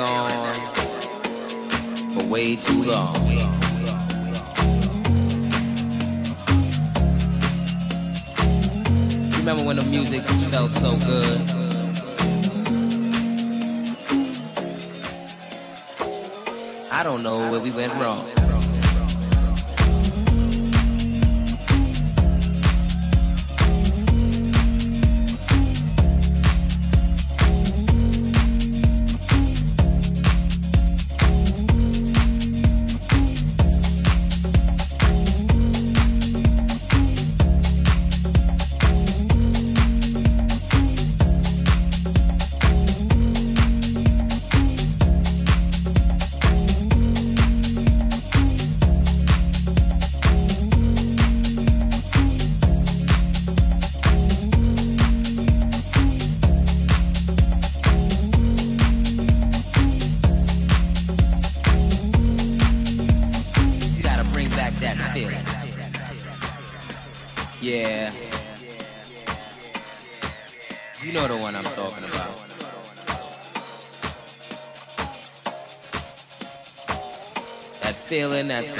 on for way too long. Remember when the music felt so good? I don't know where we went wrong. that's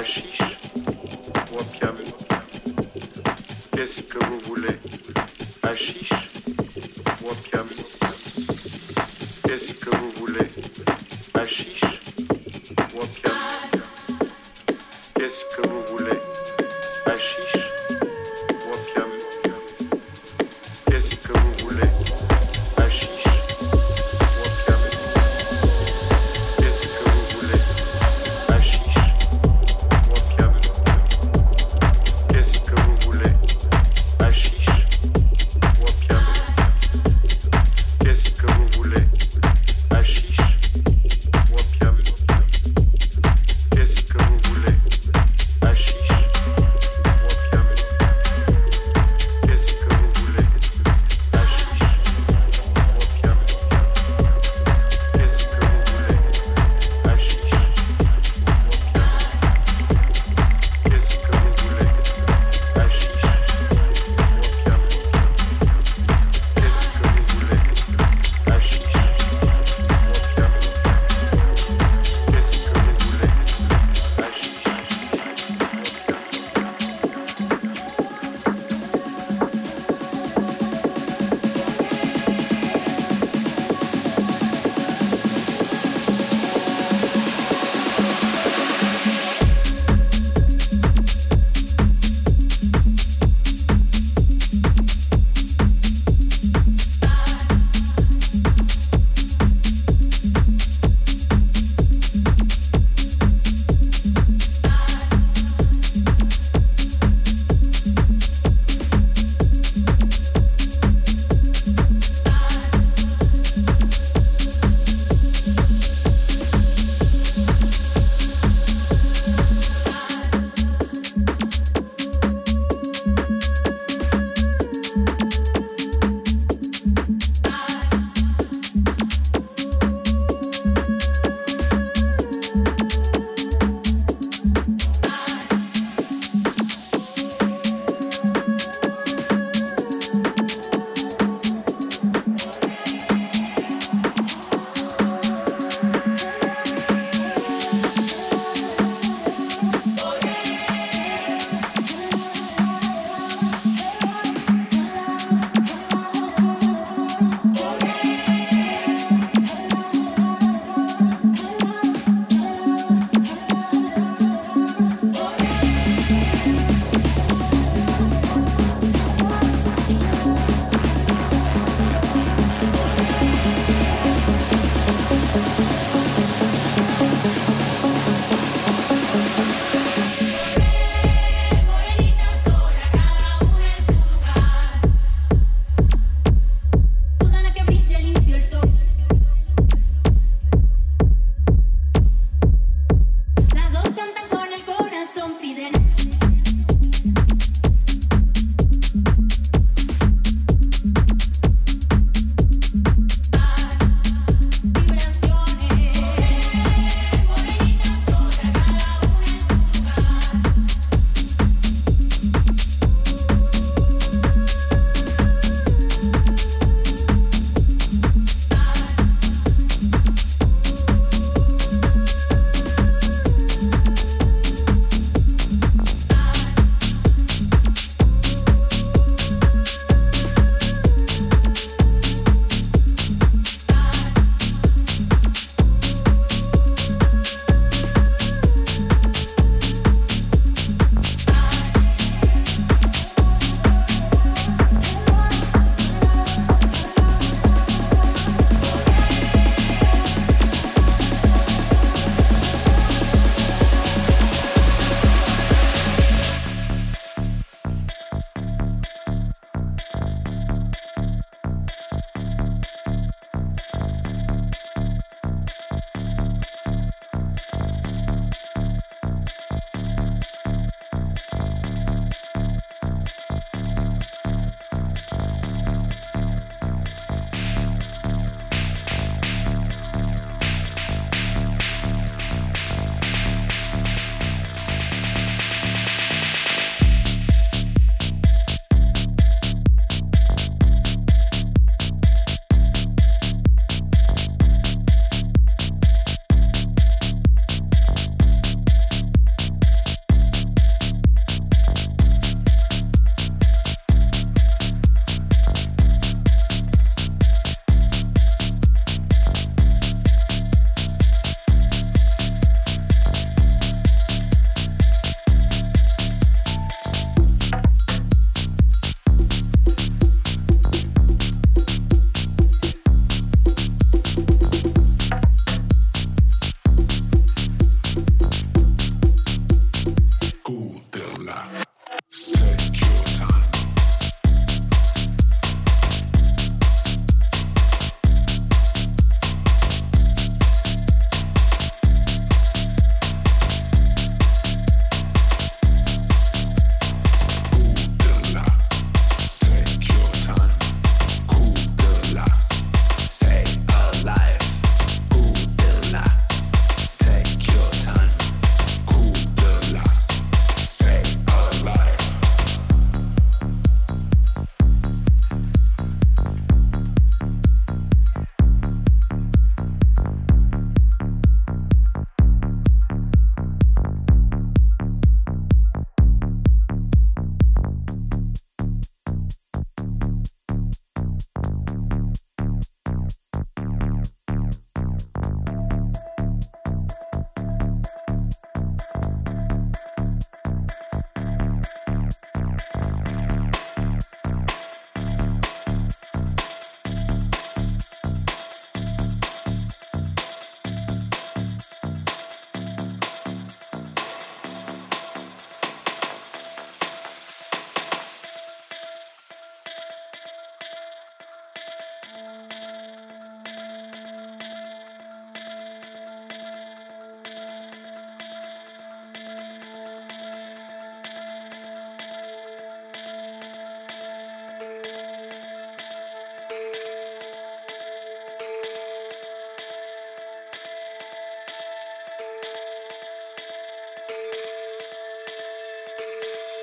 Hachiche Wapiam Qu'est-ce que vous voulez? Hachiche Wapiam Qu'est-ce que vous voulez? Hachiche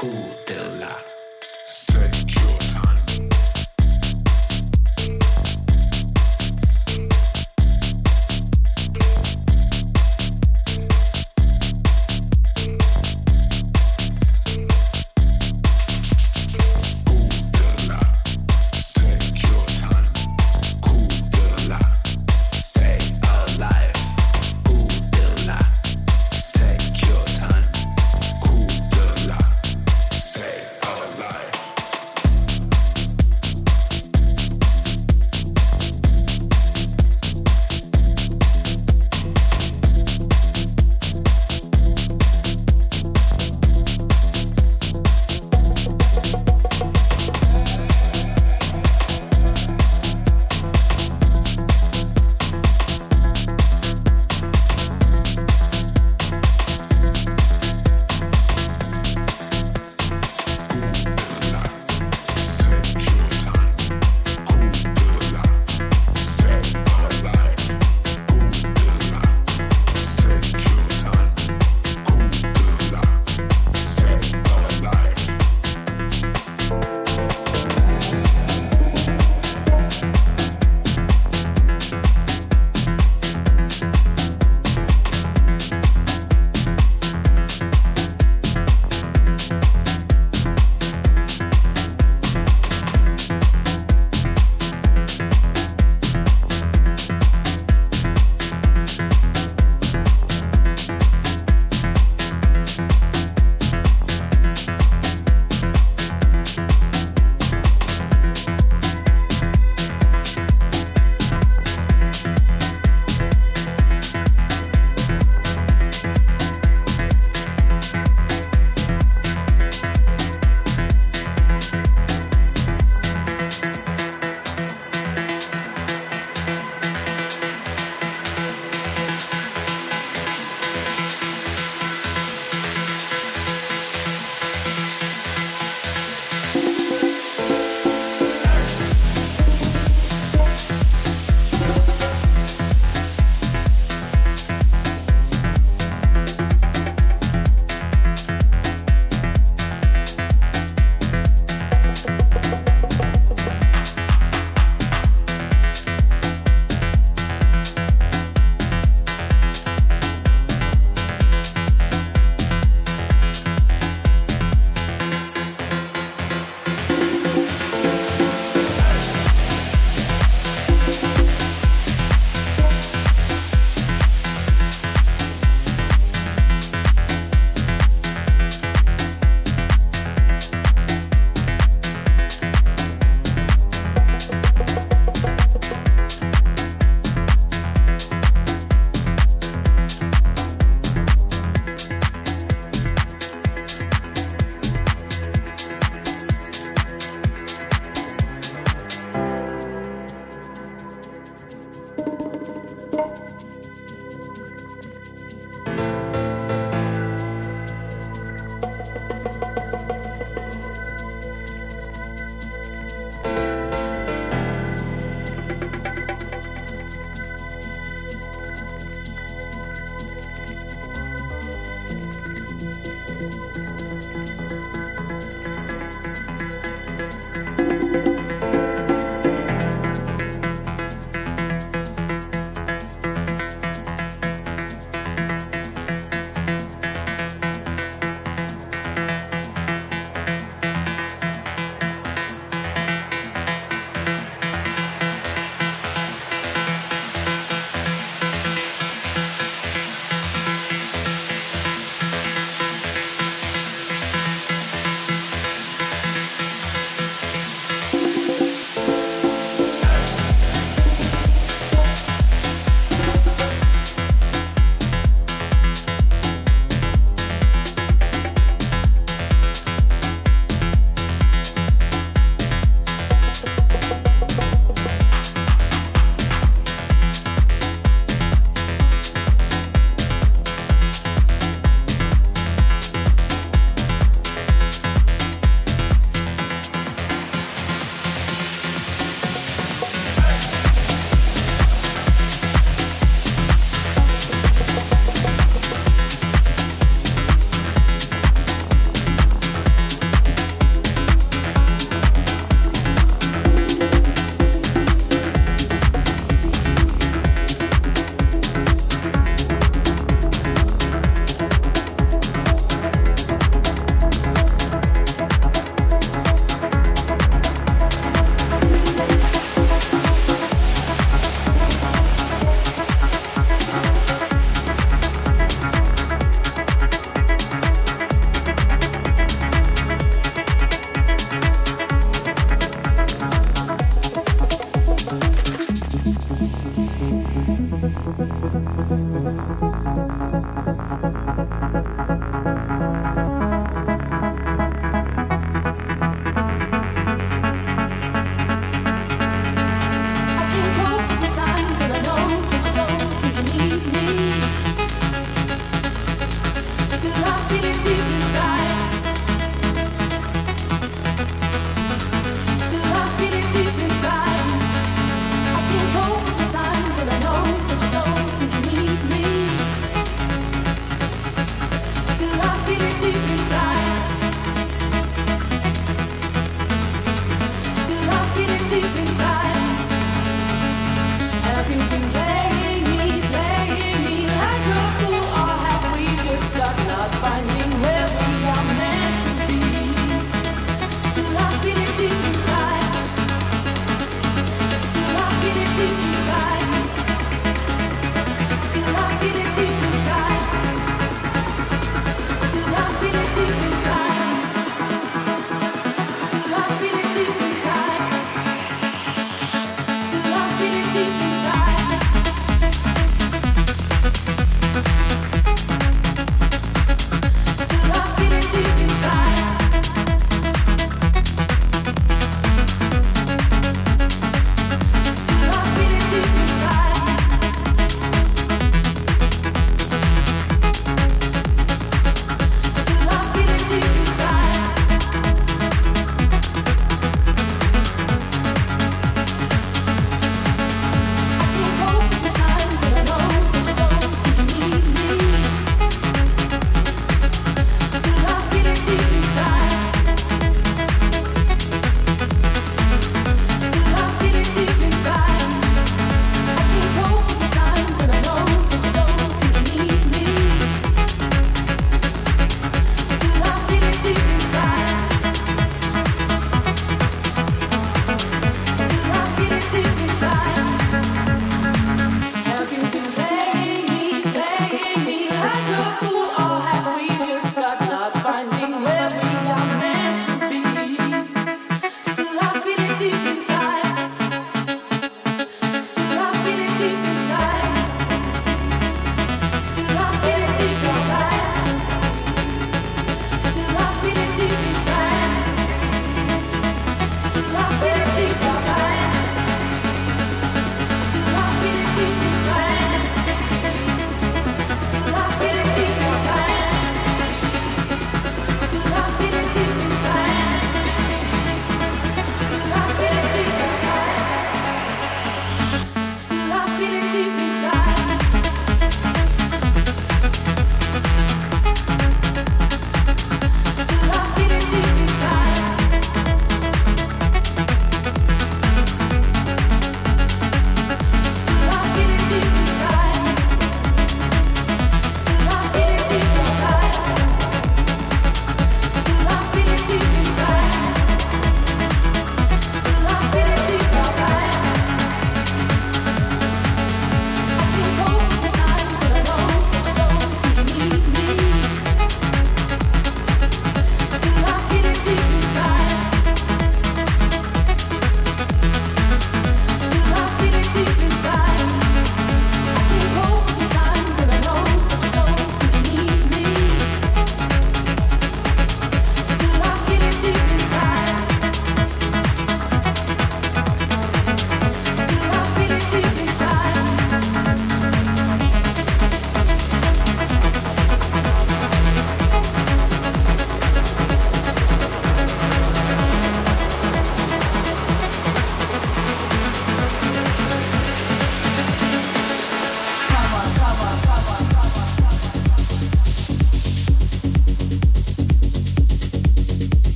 Guten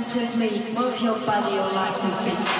With me, move your body, your legs and feet.